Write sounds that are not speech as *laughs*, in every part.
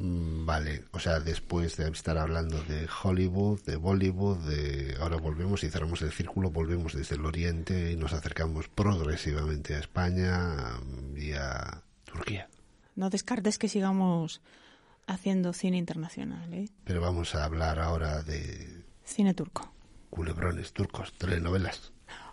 Mm, Vale, o sea, después de estar hablando de Hollywood, de Bollywood, de ahora volvemos y cerramos el círculo, volvemos desde el Oriente y nos acercamos progresivamente a España mm, y a Turquía. No descartes que sigamos haciendo cine internacional, ¿eh? Pero vamos a hablar ahora de Cine turco. culebrones turcos, telenovelas.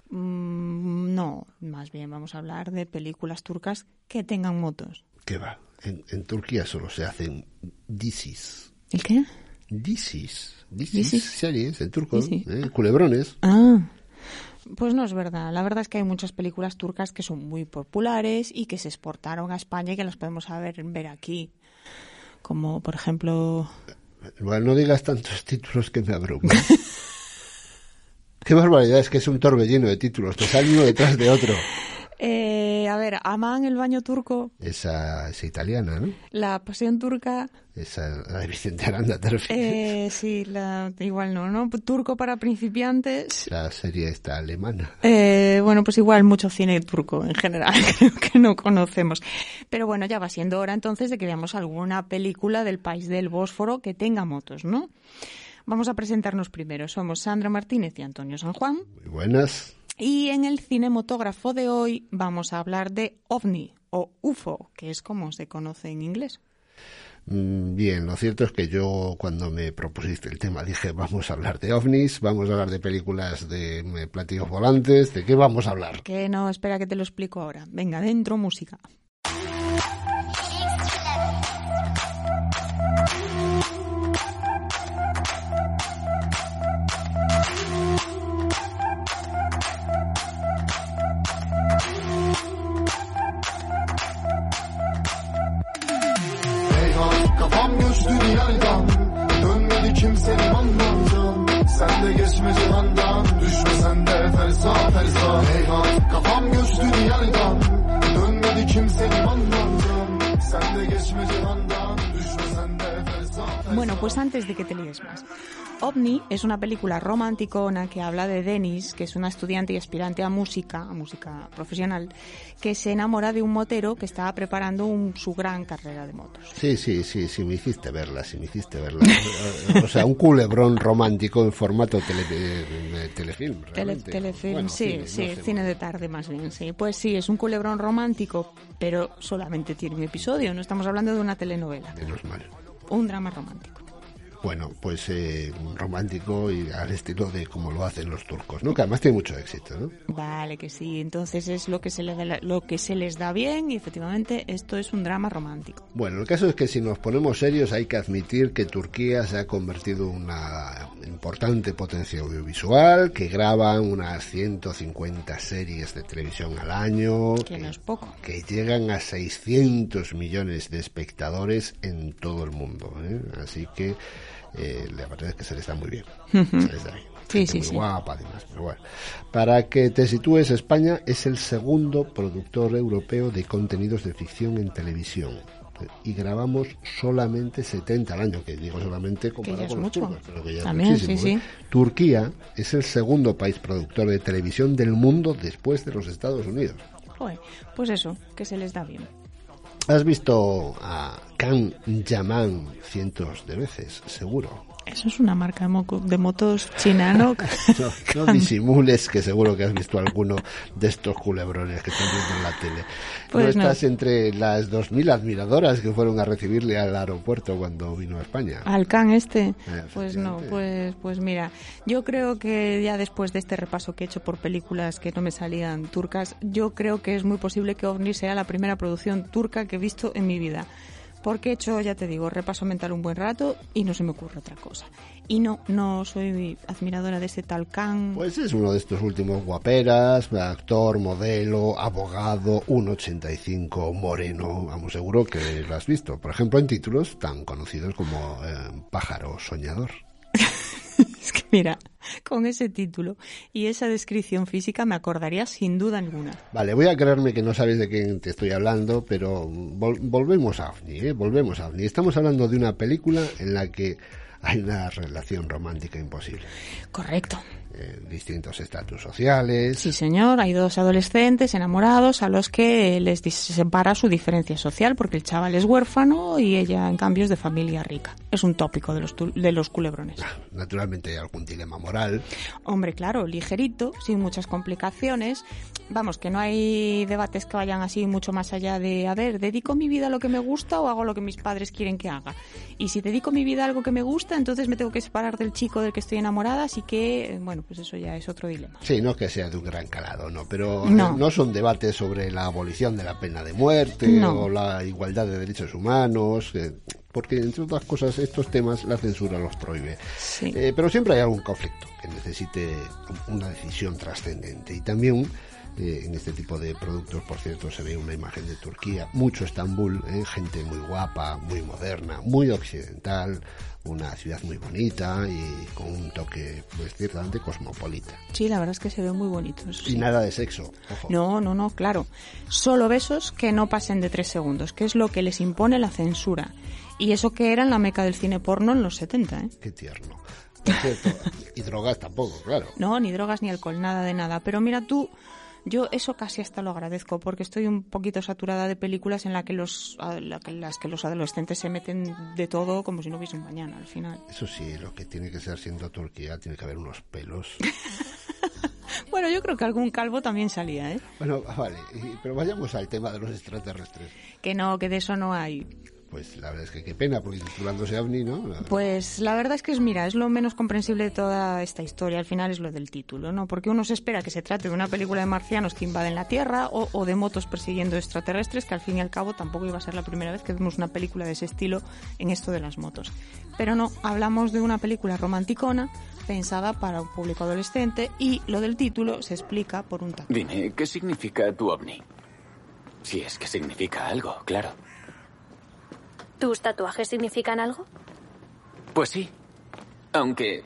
Mm, no, más bien vamos a hablar de películas turcas que tengan motos. ¿Qué va? En, en Turquía solo se hacen disis. ¿El qué? Disis. Disis, series en turco. ¿eh? Culebrones. Ah, pues no es verdad. La verdad es que hay muchas películas turcas que son muy populares y que se exportaron a España y que las podemos ver, ver aquí. Como, por ejemplo, Bueno, no digas tantos títulos que me abruman. *laughs* Qué barbaridad, es que es un torbellino de títulos, te sale uno detrás de otro. *laughs* eh, a ver, Aman, el baño turco, Esa, esa italiana, ¿no? La pasión turca, Esa, la de Vicente Aranda, te refieres. eh, sí, la, igual no, ¿no? Turco para principiantes. La serie esta alemana. Eh, bueno, pues igual mucho cine turco en general, *laughs* creo que no conocemos. Pero bueno, ya va siendo hora entonces de que veamos alguna película del país del Bósforo que tenga motos, ¿no? Vamos a presentarnos primero. Somos Sandra Martínez y Antonio San Juan. Muy buenas. Y en el cinemotógrafo de hoy vamos a hablar de OVNI o UFO, que es como se conoce en inglés. Mm, Bien, lo cierto es que yo cuando me propusiste el tema dije vamos a hablar de ovnis, vamos a hablar de películas de eh, platillos volantes, ¿de qué vamos a hablar? Que no, espera que te lo explico ahora. Venga, dentro música. Kafam göçtü diyardan Dönmedi kimsenin anlamdan Sen de geçme cihandan Düşme sen de tersa tersa Eyvah kafam göçtü diyardan Dönmedi kimsenin anlamdan Sen de geçme cihandan Düşme sen de tersa tersa Bueno, pues antes de que te líes más. OVNI es una película romanticona que habla de Denis, que es una estudiante y aspirante a música, a música profesional, que se enamora de un motero que estaba preparando un- su gran carrera de motos. Sí, sí, sí, sí, me hiciste verla, sí, me hiciste verla. *laughs* o sea, un culebrón romántico en formato tele, de telefilm. Tele- telefilm, Bueno, sí, cine, no sí, sé, cine de tarde más bien, sí. Pues sí, es un culebrón romántico, pero solamente tiene un episodio, no estamos hablando de una telenovela, Menos mal. un drama romántico. Bueno, pues eh, romántico y al estilo de como lo hacen los turcos, ¿no? Que además tiene mucho éxito, ¿no? Vale, que sí, entonces es lo que se, le da lo que se les da bien y efectivamente esto es un drama romántico. Bueno, el caso es que si nos ponemos serios hay que admitir que Turquía se ha convertido en una importante potencia audiovisual, que graba unas 150 series de televisión al año, Que no es poco. que llegan a 600 millones de espectadores en todo el mundo. ¿eh? Así que eh, la verdad es que se les da muy bien. Se les da bien. Sí, sí, muy sí. guapa, además, pero bueno. Para que te sitúes, España es el segundo productor europeo de contenidos de ficción en televisión. Y grabamos solamente 70 al año, que digo solamente comparado con los mucho. turcos, pero que ya es También, muchísimo, sí, ¿eh? sí. Turquía es el segundo país productor de televisión del mundo después de los Estados Unidos. Joder, pues eso, que se les da bien. Has visto a Can Yaman cientos de veces, seguro. Eso es una marca de, moco- de motos china, ¿no? *laughs* No, no disimules que seguro que has visto alguno de estos culebrones que están viendo en la tele. Pues no no. estás entre las 2.000 admiradoras que fueron a recibirle al aeropuerto cuando vino a España. Al can este, Eh, pues no, pues, pues mira, yo creo que ya después de este repaso que he hecho por películas que no me salían turcas, yo creo que es muy posible que OVNI sea la primera producción turca que he visto en mi vida. Porque he hecho, ya te digo, repaso mental un buen rato y no se me ocurre otra cosa. Y no, no soy admiradora de ese tal can. Pues es uno de estos últimos guaperas, actor, modelo, abogado, 1,85, moreno, vamos, seguro que lo has visto. Por ejemplo, en títulos tan conocidos como eh, Pájaro Soñador. *laughs* Es que mira, con ese título y esa descripción física me acordaría sin duda alguna. Vale, voy a creerme que no sabes de quién te estoy hablando, pero vol- volvemos a OVNI, ¿eh? Volvemos a OVNI. Estamos hablando de una película en la que hay una relación romántica imposible. Correcto. Eh, distintos estatus sociales. Sí, señor. Hay dos adolescentes enamorados a los que les separa su diferencia social porque el chaval es huérfano y ella, en cambio, es de familia rica. Es un tópico de los, tu- de los culebrones. Naturalmente hay algún dilema moral. Hombre, claro, ligerito, sin muchas complicaciones. Vamos, que no hay debates que vayan así mucho más allá de, a ver, ¿dedico mi vida a lo que me gusta o hago lo que mis padres quieren que haga? Y si dedico mi vida a algo que me gusta, entonces me tengo que separar del chico del que estoy enamorada, así que, eh, bueno, pues eso ya es otro dilema. Sí, no que sea de un gran calado, ¿no? Pero eh, No. no, son debates sobre la abolición de la pena de muerte No. o la igualdad de derechos humanos, eh, porque entre otras cosas estos temas la censura los prohíbe. Sí. Eh, pero siempre hay algún conflicto que necesite una decisión trascendente y también eh, en este tipo de productos, por cierto, se ve una imagen de Turquía, mucho Estambul, eh, gente muy guapa, muy moderna, muy occidental, una ciudad muy bonita y con un toque, pues ciertamente cosmopolita. Sí, la verdad es que se ve muy bonito. eso Y sí. nada de sexo, ojo. No, no, no, claro. Solo besos que no pasen de tres segundos, que es lo que les impone la censura. Y eso que era en la meca del cine porno en los 70, ¿eh? Qué tierno. Por cierto, *laughs* y drogas tampoco, claro. No, ni drogas ni alcohol, nada de nada. Pero mira tú, yo eso casi hasta lo agradezco, porque estoy un poquito saturada de películas en la que los, las que los adolescentes se meten de todo como si no hubiese un mañana al final. Eso sí, lo que tiene que ser siendo Turquía, tiene que haber unos pelos. *laughs* Bueno, yo creo que algún calvo también salía, ¿eh? Bueno, vale, y- pero vayamos al tema de los extraterrestres. Que no, que de eso no hay. Pues la verdad es que qué pena, porque titulándose OVNI, ¿no? Pues la verdad es que es, mira, es lo menos comprensible de toda esta historia. Al final es lo del título, ¿no? Porque uno se espera que se trate de una película de marcianos que invaden la Tierra o, o de motos persiguiendo extraterrestres, que al fin y al cabo tampoco iba a ser la primera vez que vemos una película de ese estilo en esto de las motos. Pero no, hablamos de una película romanticona pensada para un público adolescente y lo del título se explica por un tatuaje. Dime, ¿qué significa tu ovni? Si es que significa algo, claro. ¿Tus tatuajes significan algo? Pues sí. Aunque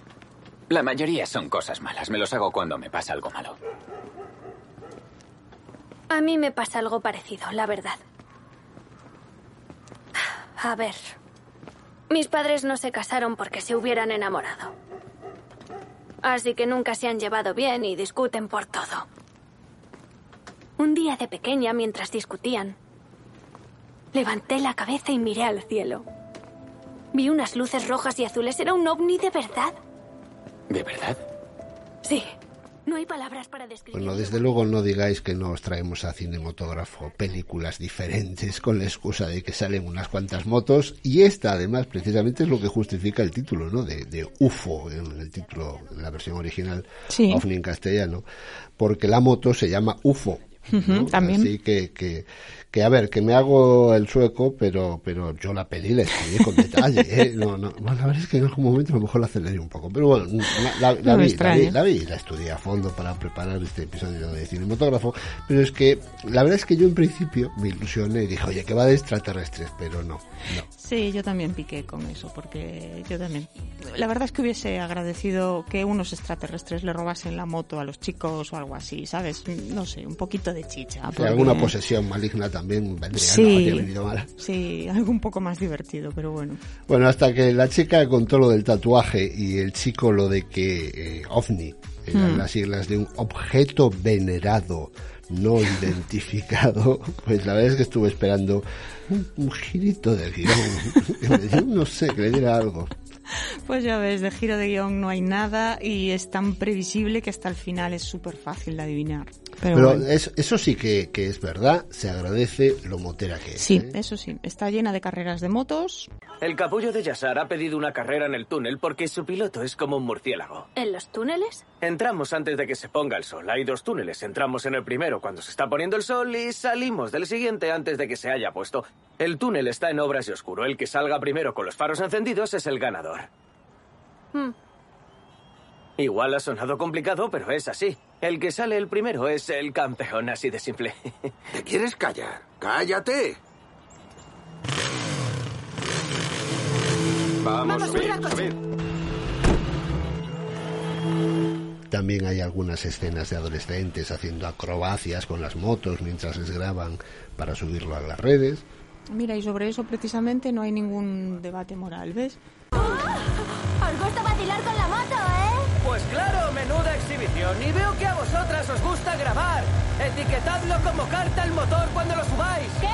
la mayoría son cosas malas. Me los hago cuando me pasa algo malo. A mí me pasa algo parecido, la verdad. A ver. Mis padres no se casaron porque se hubieran enamorado. Así que nunca se han llevado bien y discuten por todo. Un día de pequeña, mientras discutían, levanté la cabeza y miré al cielo. Vi unas luces rojas y azules. ¿Era un ovni de verdad? ¿De verdad? Sí. No hay palabras para describirlo. Bueno, desde luego no digáis que no os traemos a Cinematógrafo películas diferentes con la excusa de que salen unas cuantas motos y esta además precisamente es lo que justifica el título, ¿no? De, de UFO, en el título, en la versión original, Sí. OVNI en castellano, porque la moto se llama UFO. ¿No? Ujú, también. Así que, que, que, a ver, que me hago el sueco, pero, pero yo la peli la estudié con detalle, ¿eh? No, no, bueno, la verdad es que en algún momento a lo mejor la aceleré un poco, pero bueno, la, la- la No vi, la vi, la vi, la estudié a fondo para preparar este episodio de cinematógrafo, pero es que la verdad es que yo en principio me ilusioné y dije, oye, que va de extraterrestres, pero no, no. Sí, yo también piqué con eso, porque yo también. La verdad es que hubiese agradecido que unos extraterrestres le robasen la moto a los chicos o algo así, ¿sabes? No sé, un poquito de chicha. Porque- alguna posesión maligna también vendría, Sí. no habría venido mal. Sí, algo un poco más divertido, pero bueno. Bueno, hasta que la chica contó lo del tatuaje y el chico lo de que eh, OVNI eran Hmm. las siglas de un objeto venerado no *laughs* identificado, pues la verdad es que estuve esperando un, un girito de guion, *laughs* *laughs* no sé, que le diera algo. Pues ya ves, de giro de guion no hay nada y es tan previsible que hasta el final es súper fácil de adivinar. Pero, Pero bueno. es- eso sí que, que es verdad, se agradece lo motera que es. Sí, ¿eh? eso sí, está llena de carreras de motos. El capullo de Yassar ha pedido una carrera en el túnel porque su piloto es como un murciélago. ¿En los túneles? Entramos antes de que se ponga el sol. Hay dos túneles. Entramos en el primero cuando se está poniendo el sol y salimos del siguiente antes de que se haya puesto. El túnel está en obras y oscuro. El que salga primero con los faros encendidos es el ganador. Hmm. Igual ha sonado complicado, pero es así. El que sale el primero es el campeón, así de simple. ¿Te quieres callar? ¡Cállate! Vamos, Vamos, subid. También hay algunas escenas de adolescentes haciendo acrobacias con las motos mientras les graban para subirlo a las redes. Mira, y sobre eso precisamente no hay ningún debate moral, ¿ves? Os gusta vacilar con la moto, ¿eh? Pues claro, menuda exhibición. Y veo que a vosotras os gusta grabar. Etiquetadlo como carta al motor cuando lo subáis. ¿Qué?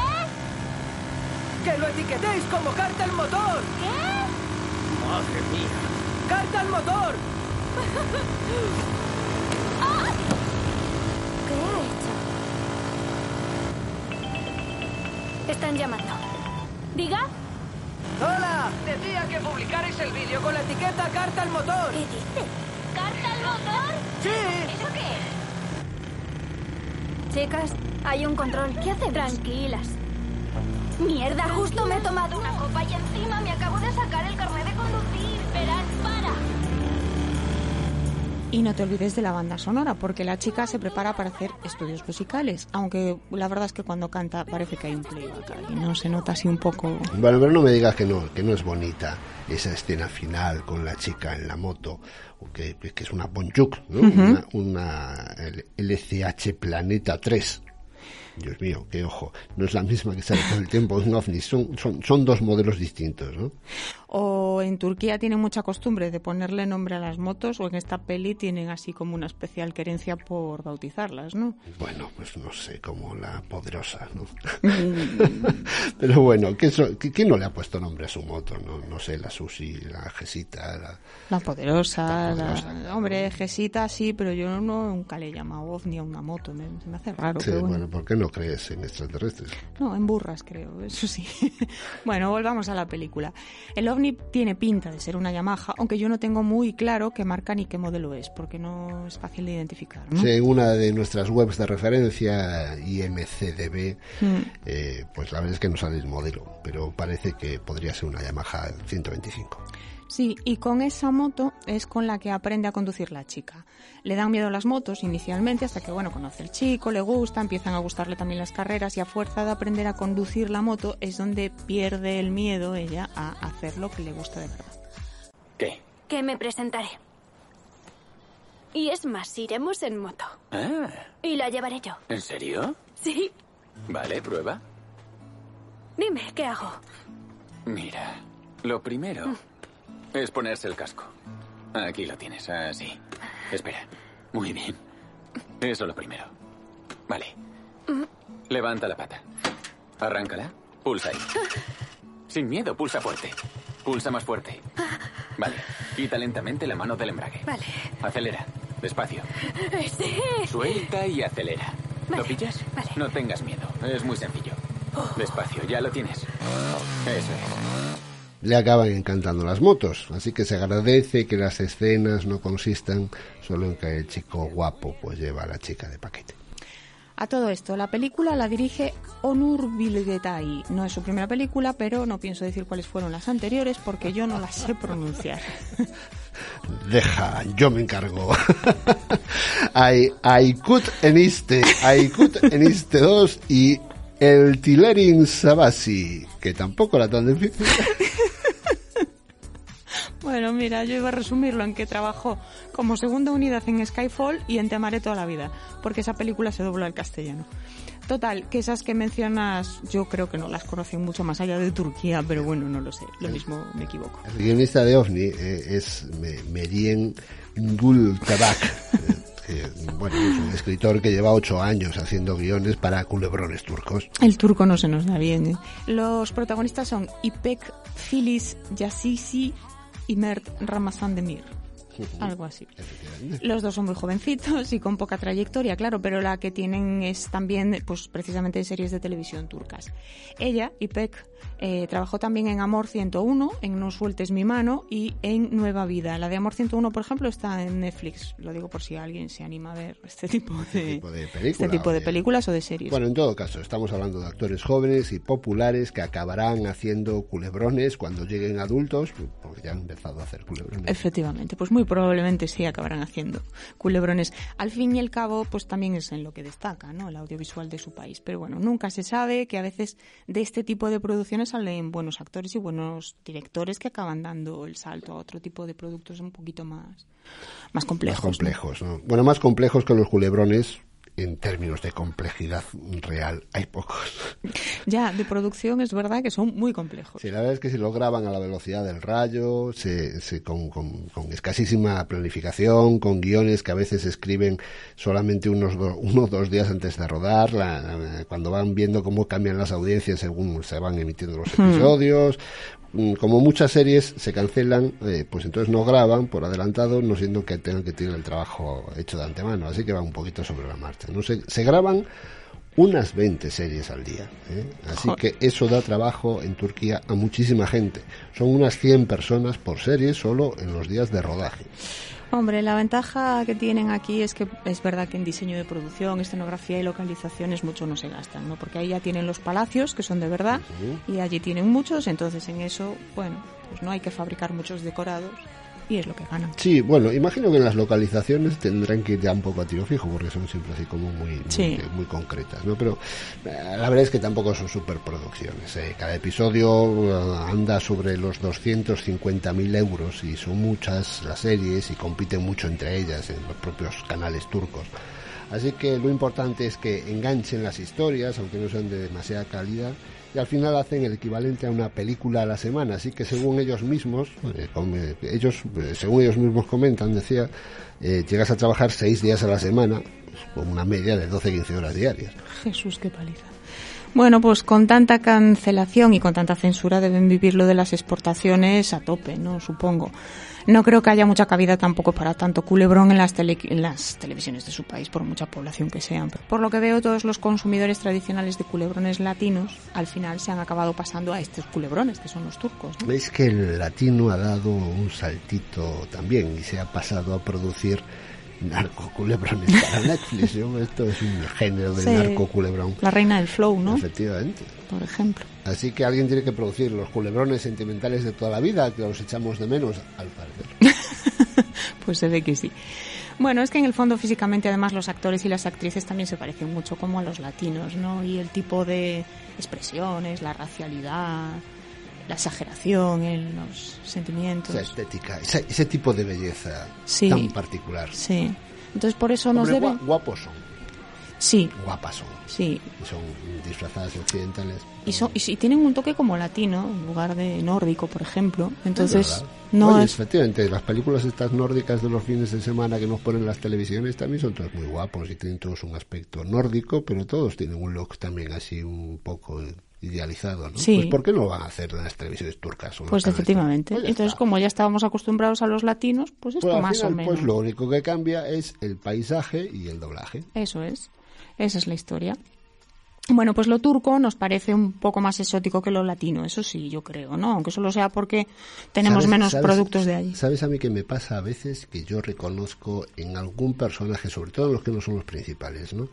¡Que lo etiquetéis como carta al motor! ¿Qué? ¡Madre mía! ¡Carta al motor! *laughs* ¿Qué he hecho? Están llamando. ¿Diga? ¡Hola! Decía que publicarais el vídeo con la etiqueta carta al motor. ¿Qué dice? ¿Carta al motor? ¡Sí! ¿Eso qué es? Chicas, hay un control. ¿Qué hacen? Tranquilas. Mierda, justo me he tomado una copa y encima me acabo de Y no te olvides de la banda sonora, porque la chica se prepara para hacer estudios musicales, aunque la verdad es que cuando canta parece que hay un playback ahí, ¿no? Se nota así un poco... Bueno, pero no me digas que no, que no es bonita esa escena final con la chica en la moto, que, que es una Bonjuk, ¿no? Una, una LCH Planeta 3. Dios mío, qué ojo. No es la misma que sale todo el tiempo en OVNI. Son, son, son dos modelos distintos, ¿no? O en Turquía tienen mucha costumbre de ponerle nombre a las motos, o en esta peli tienen así como una especial querencia por bautizarlas, ¿no? Bueno, pues no sé, como la poderosa, ¿no? *laughs* Pero bueno, ¿qué so- qué- ¿quién no le ha puesto nombre a su moto? No, no sé, la Susi, la Gesita, la... La poderosa, La la- poderosa. hombre, Gesita sí, pero yo no nunca le he llamado ovni a una moto, me, se me hace raro. Sí, pero bueno. bueno, ¿por qué no crees en extraterrestres? No, en burras creo, eso sí. *laughs* bueno, volvamos a la película. El ovni tiene pinta de ser una Yamaha, aunque yo no tengo muy claro qué marca ni qué modelo es, porque no es fácil de identificar. ¿no? Sí, en una de nuestras webs de referencia, IMCDB, Mm. eh, pues la verdad es que no sale el modelo, pero parece que podría ser una Yamaha 125. Sí, y con esa moto es con la que aprende a conducir la chica. Le dan miedo las motos inicialmente hasta que, bueno, conoce al chico, le gusta, empiezan a gustarle también las carreras y a fuerza de aprender a conducir la moto es donde pierde el miedo ella a hacer lo que le gusta de verdad. ¿Qué? Que me presentaré. Y es más, iremos en moto. Ah, Y la llevaré yo. ¿en serio? Sí. Vale, prueba. Dime, ¿qué hago? Mira, lo primero es ponerse el casco. Aquí lo tienes, así. Espera. Muy bien. Eso lo primero. Vale. Levanta la pata. Arráncala. Pulsa ahí. Sin miedo, pulsa fuerte. Pulsa más fuerte. Vale. Quita lentamente la mano del embrague. Vale. Acelera. Despacio. Sí. Suelta y acelera. ¿Lo pillas? vale. No tengas miedo. Es muy sencillo. Despacio, ya lo tienes. Eso es. Le acaban encantando las motos, así que se agradece que las escenas no consistan solo en que el chico guapo pues lleva a la chica de paquete. A todo esto, la película la dirige Onur Bilgetay. No es su primera película, pero no pienso decir cuáles fueron las anteriores porque yo no las sé pronunciar. *laughs* Deja, yo me encargo. *laughs* Ay- Aykut en este, Aykut en este 2 y el Tilerin Sabasi, que tampoco era tan difícil. *laughs* Bueno, mira, yo iba a resumirlo en que trabajó como segunda unidad en Skyfall y en Te amaré toda la vida, porque esa película se dobló al castellano. Total, que esas que mencionas yo creo que no las conocen mucho más allá de Turquía, pero bueno, no lo sé, lo mismo me equivoco. El guionista de OVNI eh, es Me- Merien Gultabak. eh, que, bueno, es un escritor que lleva ocho años haciendo guiones para culebrones turcos. El turco no se nos da bien. ¿eh? Los protagonistas son Ipek Filiz Yassisi y Mert Ramazan Demir. Algo así. Los dos son muy jovencitos y con poca trayectoria, claro, pero la que tienen es también, pues precisamente en series de televisión turcas. Ella, Ipek, eh, trabajó también en Amor 101, en No sueltes mi mano y en Nueva Vida. La de Amor 101, por ejemplo, está en Netflix. Lo digo por si alguien se anima a ver este tipo de, tipo de película, este tipo de oye. películas o de series. Bueno, en todo caso, estamos hablando de actores jóvenes y populares que acabarán haciendo culebrones cuando lleguen adultos, porque ya han empezado a hacer culebrones. Efectivamente, pues muy probablemente sí acabarán haciendo culebrones. Al fin y al cabo, pues también es en lo que destaca, ¿no? El audiovisual de su país. Pero bueno, nunca se sabe que a veces de este tipo de producciones salen buenos actores y buenos directores que acaban dando el salto a otro tipo de productos un poquito más, más complejos. más ¿no? complejos, ¿no? Bueno, más complejos que los culebrones en términos de complejidad real hay pocos. *laughs* Ya, de producción es verdad que son muy complejos. Sí, la verdad es que si lo graban a la velocidad del rayo, se, se- con, con- con escasísima planificación, con guiones que a veces escriben solamente unos do- *laughs* uno o dos días antes de rodar, la- la- cuando van viendo cómo cambian las audiencias según se van emitiendo los episodios. Mm, Como muchas series se cancelan, eh, pues entonces no graban por adelantado, no siendo que tengan que tener el trabajo hecho de antemano, así que va un poquito sobre la marcha. No se, se graban unas 20 series al día. ¿eh? Así que eso da trabajo en Turquía a muchísima gente. Son unas 100 personas por serie solo en los días de rodaje. Hombre, la ventaja que tienen aquí es que es verdad que en diseño de producción, escenografía y localizaciones mucho no se gastan, ¿no? Porque ahí ya tienen los palacios, que son de verdad, y allí tienen muchos, entonces en eso, bueno, pues no hay que fabricar muchos decorados y es lo que ganan. Sí, bueno, imagino que en las localizaciones tendrán que ir ya un poco a tiro fijo porque son siempre así como muy, muy, Sí. muy concretas, ¿no? Pero eh, la verdad es que tampoco son superproducciones. ¿eh? Cada episodio eh, anda sobre los 250.000 euros y son muchas las series y compiten mucho entre ellas en los propios canales turcos. Así que lo importante es que enganchen las historias, aunque no sean de demasiada calidad, y al final hacen el equivalente a una película a la semana. Así que según ellos mismos, eh, eh, ellos, eh, según ellos mismos comentan, decía, llegas a trabajar seis días a la semana, pues, con una media de 12-15 horas diarias. Jesús, qué paliza. Bueno, pues con tanta cancelación y con tanta censura deben vivir lo de las exportaciones a tope, ¿no? Supongo. No creo que haya mucha cabida tampoco para tanto culebrón en las, tele- en las televisiones de su país, por mucha población que sean. Por lo que veo, todos los consumidores tradicionales de culebrones latinos al final se han acabado pasando a estos culebrones, que son los turcos. ¿no? Veis que el latino ha dado un saltito también y se ha pasado a producir narcoculebrones para Netflix. *laughs* ¿no? Esto es un género de Sí. narcoculebrón. La reina del flow, ¿no? Efectivamente. Por ejemplo. Así que alguien tiene que producir los culebrones sentimentales de toda la vida, que los echamos de menos, al parecer. *laughs* Pues se ve que sí. Bueno, es que en el fondo físicamente además los actores y las actrices también se parecen mucho como a los latinos, ¿no? Y el tipo de expresiones, la racialidad, la exageración en los sentimientos. Esa estética, ese, ese tipo de belleza Sí. tan particular. Sí. Entonces por eso nos deben... guapos son, Sí, guapas son. sí. Y Son disfrazadas de occidentales. Y, son, y, tienen un toque como latino, en lugar de nórdico, por ejemplo. Es Entonces, no Oye, es... efectivamente, las películas estas nórdicas de los fines de semana que nos ponen en las televisiones también son todos muy guapos y tienen todos un aspecto nórdico, pero todos tienen un look también así un poco idealizado, ¿no? Sí. Pues ¿por qué no lo van a hacer en las televisiones turcas? Pues efectivamente. Pues Entonces, está. como ya estábamos acostumbrados a los latinos, pues esto Pues más final, o menos. Pues lo único que cambia es el paisaje y el doblaje. Eso es. Esa es la historia. Bueno, pues lo turco nos parece un poco más exótico que lo latino, eso sí, yo creo, ¿no? Aunque solo sea porque tenemos ¿Sabes- menos sabes- productos de allí. ¿Sabes a mí que me pasa a veces que yo reconozco en algún personaje, sobre todo en los que no son los principales, ¿no?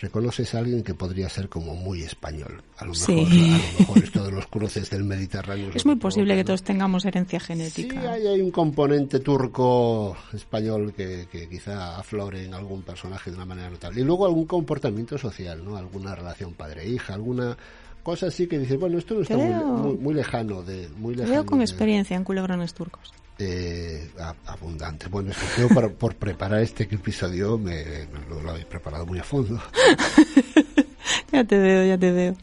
Reconoces a alguien que podría ser como muy español. A lo mejor, Sí. a lo mejor esto de los cruces del Mediterráneo. Es muy posible que todos tengamos herencia Sí, genética. hay, hay un componente turco español que, que quizá aflore en algún personaje de una manera notable. Y luego algún comportamiento social, ¿no? Alguna relación padre-hija, alguna cosa así que dices, bueno, esto no está muy, Creo- muy, muy lejano de... Muy lejano veo con de- experiencia en culebrones turcos. Eh, abundante. Bueno, es que yo para- por preparar este episodio me, lo, lo he preparado muy a fondo. *laughs* Ya te veo, ya te veo.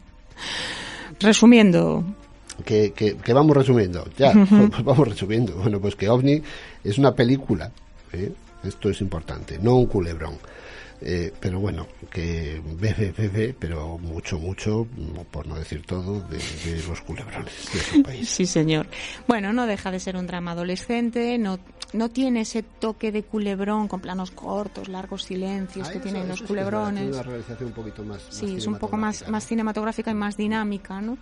Resumiendo, Que, que, que vamos resumiendo, ya, *laughs* pues vamos resumiendo. Bueno, pues que OVNI es una película, ¿eh? esto es importante, no un culebrón. Eh, pero bueno, que bebe, bebe, pero mucho, mucho, por no decir todo, de, de los culebrones de su *laughs* país. sí señor. Bueno, no deja de ser un drama adolescente, no, no tiene ese toque de culebrón con planos cortos, largos silencios Ah, que eso- tienen eso los es culebrones. Tiene una realización un poquito más. Sí, es un poco más, más cinematográfica y más dinámica, ¿no?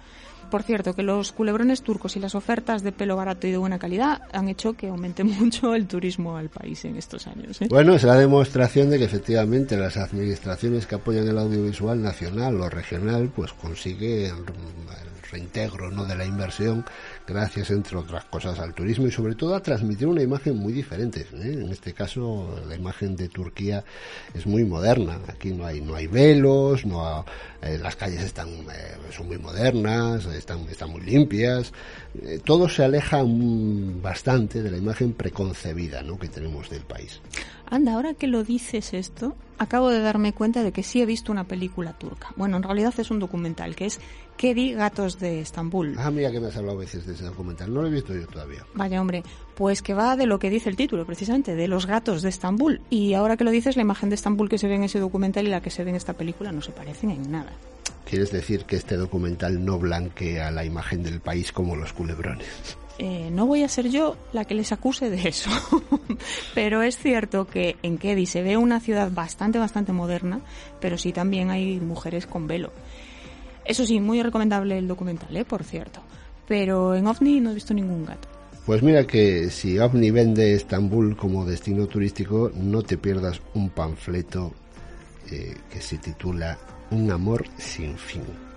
Por cierto, que los culebrones turcos y las ofertas de pelo barato y de buena calidad han hecho que aumente *laughs* mucho el turismo al país en estos años. ¿eh? Bueno, es la demostración de que efectivamente las administraciones que apoyan el audiovisual nacional o regional pues consiguen el reintegro no de la inversión gracias entre otras cosas al turismo y sobre todo a transmitir una imagen muy diferente ¿eh? en este caso la imagen de Turquía es muy moderna aquí no hay no hay velos no eh, las calles están eh, son muy modernas están están muy limpias eh, todo se aleja mm, bastante de la imagen preconcebida ¿no? que tenemos del país Anda, ahora que lo dices esto, acabo de darme cuenta de que sí he visto una película turca. Bueno, en realidad es un documental que es Kedi Gatos de Estambul. Ah, mira que me has hablado a veces de ese documental. No lo he visto yo todavía. Vaya hombre, pues que va de lo que dice el título, precisamente, de los gatos de Estambul. Y ahora que lo dices, la imagen de Estambul que se ve en ese documental y la que se ve en esta película no se parecen en nada. ¿Quieres decir que este documental no blanquea la imagen del país como los culebrones? Eh, no voy a ser yo la que les acuse de eso, *laughs* pero es cierto que en Kedi se ve una ciudad bastante, bastante moderna, pero sí también hay mujeres con velo. Eso sí, muy recomendable el documental, ¿eh? por cierto. Pero en OVNI no he visto ningún gato. Pues mira que si OVNI vende Estambul como destino turístico, no te pierdas un panfleto eh, que se titula Un amor sin fin.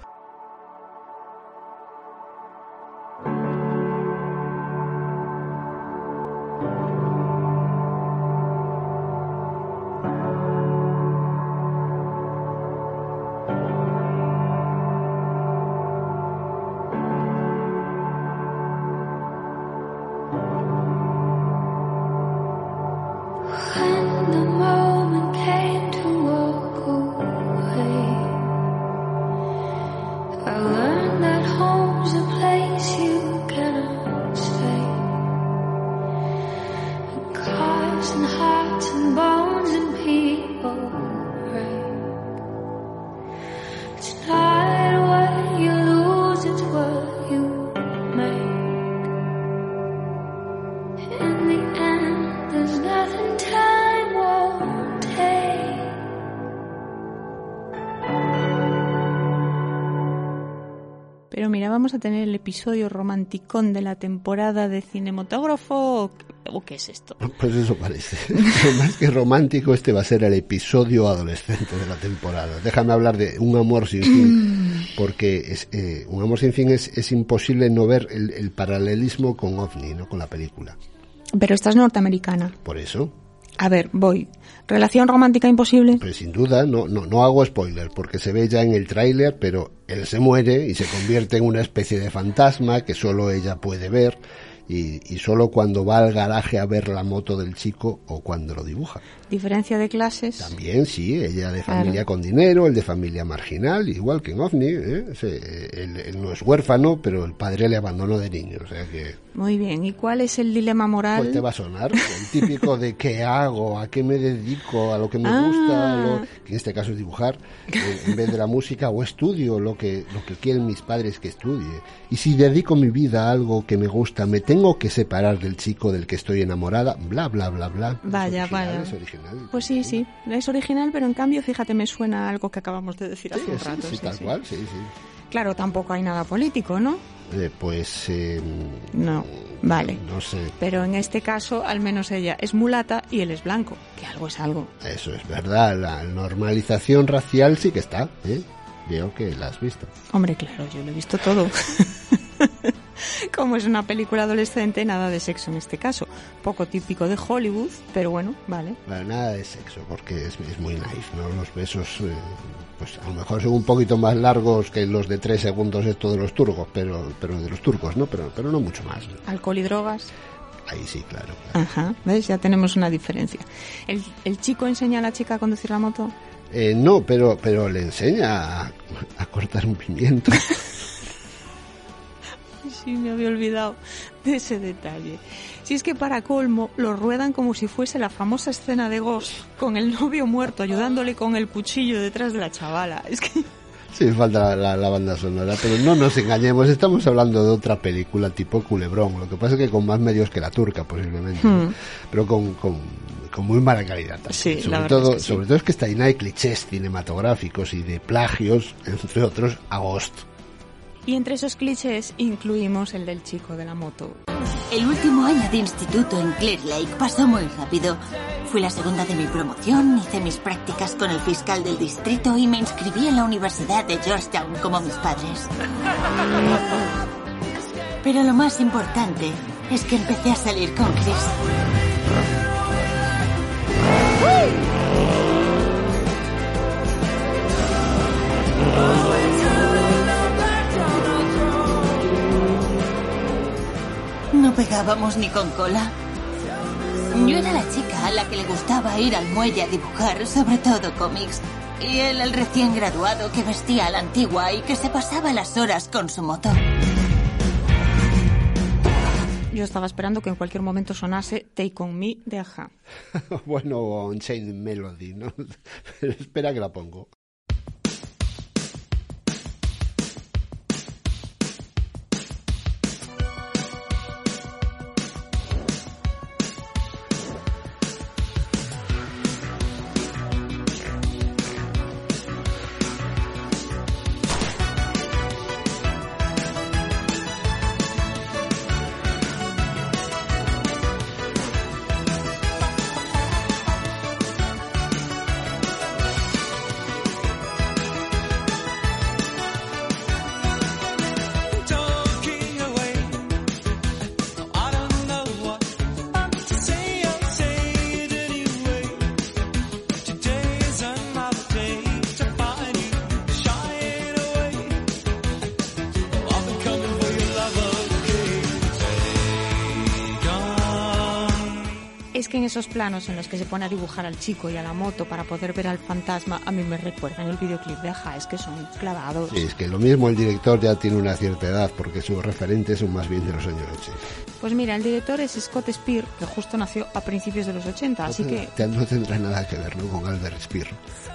Pero mira, vamos a tener el episodio romanticón de la temporada de cinematógrafo. ¿O, o qué es esto? *laughs* Pues eso parece. *laughs* Más que romántico, este va a ser el episodio adolescente de la temporada. Déjame hablar de Un amor sin fin, *clears throat* porque es, eh, Un amor sin fin es, es imposible no ver el, el paralelismo con OVNI, ¿no? con la película. Pero esta es norteamericana. Por eso, A ver, voy. ¿Relación romántica imposible? Pues sin duda, no, no, no hago spoiler porque se ve ya en el tráiler, pero él se muere y se convierte en una especie de fantasma que solo ella puede ver y, y solo cuando va al garaje a ver la moto del chico o cuando lo dibuja. Diferencia de clases. También, sí, ella de Claro. familia con dinero, el de familia marginal, igual que en OVNI, ¿eh? Se- él, él no es huérfano, pero el padre le abandonó de niño, o sea que Muy bien. ¿Y cuál es el dilema moral? pues te va a sonar el típico de qué hago, a qué me dedico, a lo que me Ah. gusta, lo- que en este caso es dibujar, eh, en vez de la música, o estudio lo que, lo que quieren mis padres que estudie. Y si dedico mi vida a algo que me gusta, me tengo que separar del chico del que estoy enamorada, bla, bla, bla, bla. Es Vaya, original, vaya. Es original. Pues sí, sí. Es original, pero en cambio, fíjate, me suena algo que acabamos de decir Sí, hace un rato. sí, sí, tal cual, sí, sí. Claro, tampoco hay nada político, ¿no? Eh, pues eh, No. Vale. no sé, Pero en este caso, al menos ella es mulata y él es blanco, que algo es algo. eso es verdad, la normalización racial sí que está, ¿eh? Veo que la has visto. Hombre, claro, yo lo he visto todo. *laughs* *laughs* Como es una película adolescente, nada de sexo en este caso. Poco típico de Hollywood, pero bueno, vale. Bueno, nada de sexo, porque es, es muy nice, ¿no? Los besos, eh, pues a lo mejor son un poquito más largos que los de tres segundos estos de los turcos, pero, pero de los turcos, ¿no? Pero, pero no mucho más. Alcohol y drogas. Ahí sí, claro. Ajá, ¿ves? Ya tenemos una diferencia. ¿El, el chico enseña a la chica a conducir la moto? Eh, no, pero, pero le enseña a, a cortar un pimiento. *laughs* Sí, me había olvidado de ese detalle. Si es que para colmo lo ruedan como si fuese la famosa escena de Ghost, con el novio muerto ayudándole con el cuchillo detrás de la chavala. Es que Sí, falta la, la- banda sonora, pero no nos engañemos, estamos hablando de otra película tipo Culebrón, lo que pasa es que con más medios que la turca posiblemente, ¿no? Hmm. pero con, con, con muy mala calidad también. Sí, sobre todo, es que sí. sobre todo es que está llena de clichés cinematográficos y de plagios, entre otros, a Ghost. Y entre esos clichés incluimos el del chico de la moto. El último año de instituto en Clear Lake pasó muy rápido. Fui la segunda de mi promoción, hice mis prácticas con el fiscal del distrito y me inscribí en la Universidad de Georgetown como mis padres. Pero lo más importante es que empecé a salir con Chris. Pegábamos ni con cola. Yo era la chica a la que le gustaba ir al muelle a dibujar, sobre todo cómics. Y él el recién graduado que vestía a la antigua y que se pasaba las horas con su moto. Yo estaba esperando que en cualquier momento sonase Take On Me de Aja. *laughs* bueno, Unchained Melody, ¿no? *laughs* Espera que la pongo. Que esos planos en los que se pone a dibujar al chico y a la moto para poder ver al fantasma, a mí me recuerdan el videoclip de Aja, es que son clavados. Sí, es que lo mismo el director ya tiene una cierta edad, porque sus referentes son más bien de los años 80. Pues mira, el director es Scott Spear, que justo nació a principios de los 80, así que Ya no tendrá nada que ver ¿no? con Albert Speer,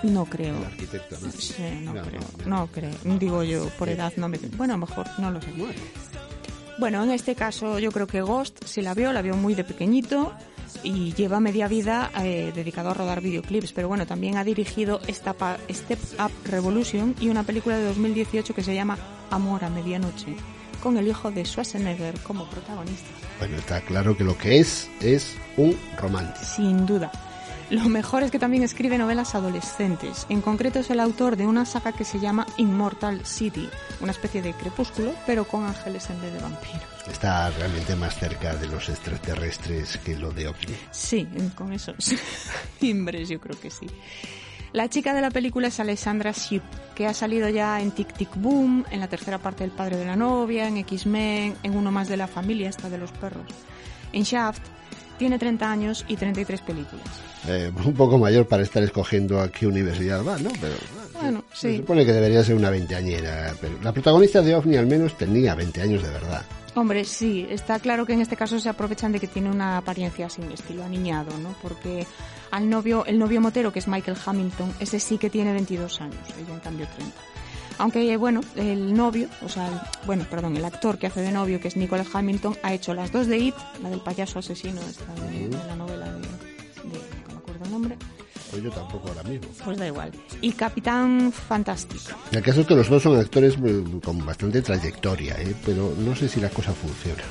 no creo. el arquitecto. ¿no? Sí, no, No, creo, no, no creo. Digo yo, por edad no me... Bueno, a lo mejor, no lo sé. Bueno, en este caso yo creo que Ghost, si la vio, la vio muy de pequeñito y lleva media vida eh, dedicado a rodar videoclips, pero bueno, también ha dirigido Step Up, Step Up Revolution y una película de 2018 que se llama Amor a Medianoche, con el hijo de Schwarzenegger como protagonista. Bueno, está claro que lo que es, es un romántico. Sin duda. Lo mejor es que también escribe novelas adolescentes. En concreto es el autor de una saga que se llama Immortal City, una especie de crepúsculo, pero con ángeles en vez de vampiros. Está realmente más cerca de los extraterrestres que lo de OVNI. Sí, con esos timbres *laughs* yo creo que sí. La chica de la película es Alessandra Shipp, que ha salido ya en Tic Tic Boom, en la tercera parte del padre de la novia, en X-Men, en uno más de la familia, esta de los perros. En Shaft tiene 30 años y 33 películas. Eh, un poco mayor para estar escogiendo a qué universidad va, ¿no? Pero Bueno, se sí. supone que debería ser una veinteañera. Pero la protagonista de OVNI al menos tenía 20 años de verdad. Hombre, sí, está claro que en este caso se aprovechan de que tiene una apariencia un estilo aniñado, ¿no? Porque al novio, el novio motero, que es Michael Hamilton, ese sí que tiene 22 años, ella en cambio 30. Aunque, eh, bueno, el novio, o sea, el- bueno, perdón, el actor que hace de novio, que es Nicholas Hamilton, ha hecho las dos de It, la del payaso asesino, esta de, de la novela de, de- acuerdo el nombre, Pues yo tampoco ahora mismo. pues da igual. Y Capitán Fantástico. El caso es que los dos son actores eh, con bastante trayectoria, ¿eh? pero no sé si la cosa funciona.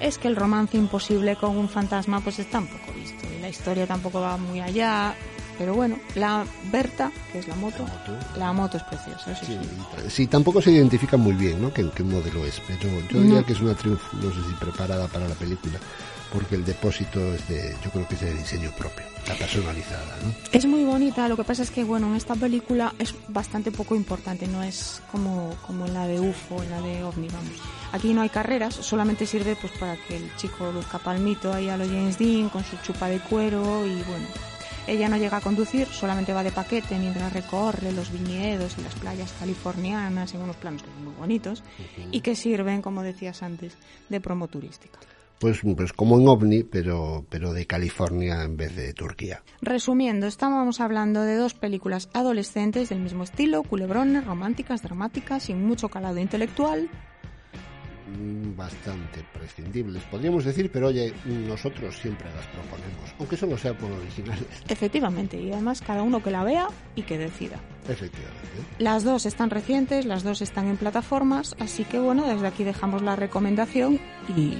es que el romance imposible con un fantasma pues está un poco visto y la historia tampoco va muy allá pero bueno la Berta que es la moto la moto es preciosa eso sí. Sí, tampoco se identifica muy bien, ¿no? ¿Qué, qué modelo es? Pero yo diría No. que es una triunfo, no sé si preparada para la película, porque el depósito es de, yo creo que es de diseño propio, está personalizada, ¿no? es muy bonita lo que pasa es que bueno en esta película es bastante poco importante no es como como en la de UFO en la de OVNI vamos aquí no hay carreras solamente sirve pues para que el chico luzca palmito ahí a lo James Dean con su chupa de cuero y bueno Ella no llega a conducir, solamente va de paquete mientras recorre los viñedos y las playas californianas en unos planos que son muy bonitos y que sirven, como decías antes, de promo turística. Pues, pues como en OVNI, pero, pero de California en vez de Turquía. Resumiendo, estábamos hablando de dos películas adolescentes del mismo estilo, culebrones, románticas, dramáticas, sin mucho calado intelectual. Mm, Bastante prescindibles, podríamos decir, pero oye, nosotros siempre las proponemos, aunque solo sea por originales. Efectivamente, y además cada uno que la vea y que decida. Efectivamente. Las dos están recientes, las dos están en plataformas, así que bueno, desde aquí dejamos la recomendación y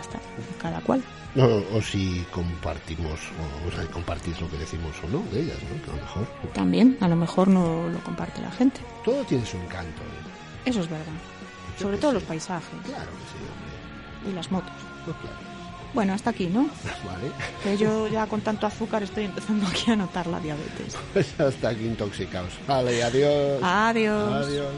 ya está, cada cual. No, o si compartimos, o, o sea, compartís lo que decimos o no de ellas, ¿no? Que a lo mejor. También, a lo mejor no lo comparte la gente. Todo tiene su encanto. ¿eh? Eso es verdad. Sobre todo los paisajes Claro que sí, hombre. y las motos. Pues *laughs* claro. Bueno, hasta aquí, ¿no? *laughs* Vale. Que yo ya con tanto azúcar estoy empezando aquí a notar la diabetes. *laughs* Pues hasta aquí intoxicados. Vale, adiós. Adiós. Adiós.